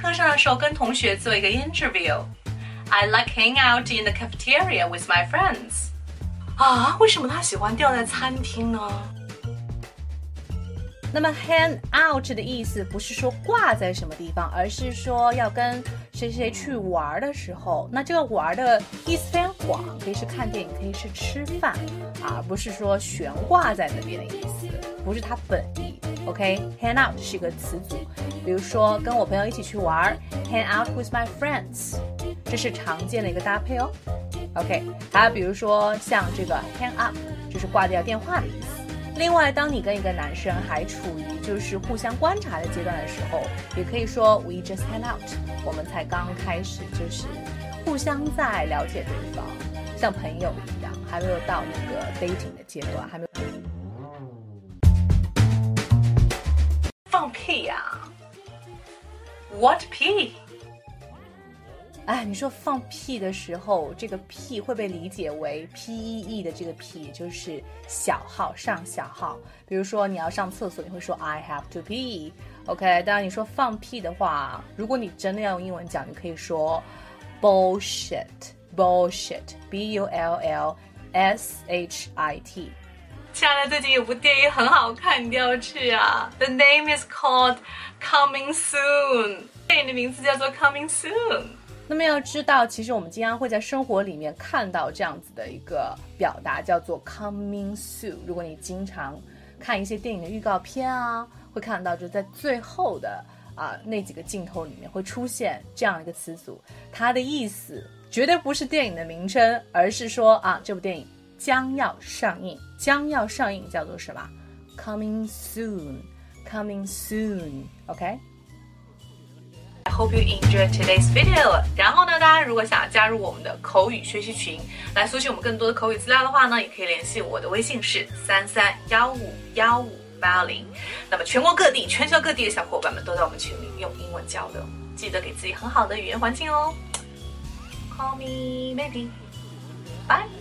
课上的时候跟同学做一个 interview。I like hang out in the cafeteria with my friends。啊，为什么他喜欢掉在餐厅呢？那么 hang out 的意思不是说挂在什么地方，而是说要跟谁谁去玩的时候，那这个玩的意思非常广，可以是看电影，可以是吃饭，而不是说悬挂在那边的意思，不是它本意。OK，hang out 是一个词组，比如说跟我朋友一起去玩，hang out with my friends，这是常见的一个搭配哦。OK，还有比如说像这个 hang up，就是挂掉电话的意思。另外，当你跟一个男生还处于就是互相观察的阶段的时候，也可以说 we just hang out，我们才刚开始，就是互相在了解对方，像朋友一样，还没有到那个 dating 的阶段，还没有。放屁呀！What p？？哎，你说放屁的时候，这个屁会被理解为 P E E 的这个屁，就是小号上小号。比如说你要上厕所，你会说 I have to pee。OK，当然你说放屁的话，如果你真的要用英文讲，你可以说 bullshit，bullshit，B U L L S H I T。亲爱的，最近有部电影很好看，你一定要去啊！The name is called Coming Soon。电影的名字叫做 Coming Soon。那么要知道，其实我们经常会在生活里面看到这样子的一个表达，叫做 Coming Soon。如果你经常看一些电影的预告片啊，会看到就在最后的啊那几个镜头里面会出现这样一个词组，它的意思绝对不是电影的名称，而是说啊这部电影。将要上映，将要上映叫做什么？Coming soon，coming soon，OK。I hope you enjoy today's video。然后呢，大家如果想要加入我们的口语学习群，来索取我们更多的口语资料的话呢，也可以联系我的微信是三三幺五幺五八零。那么全国各地、全球各地的小伙伴们都在我们群里用英文交流，记得给自己很好的语言环境哦。Call me maybe，bye。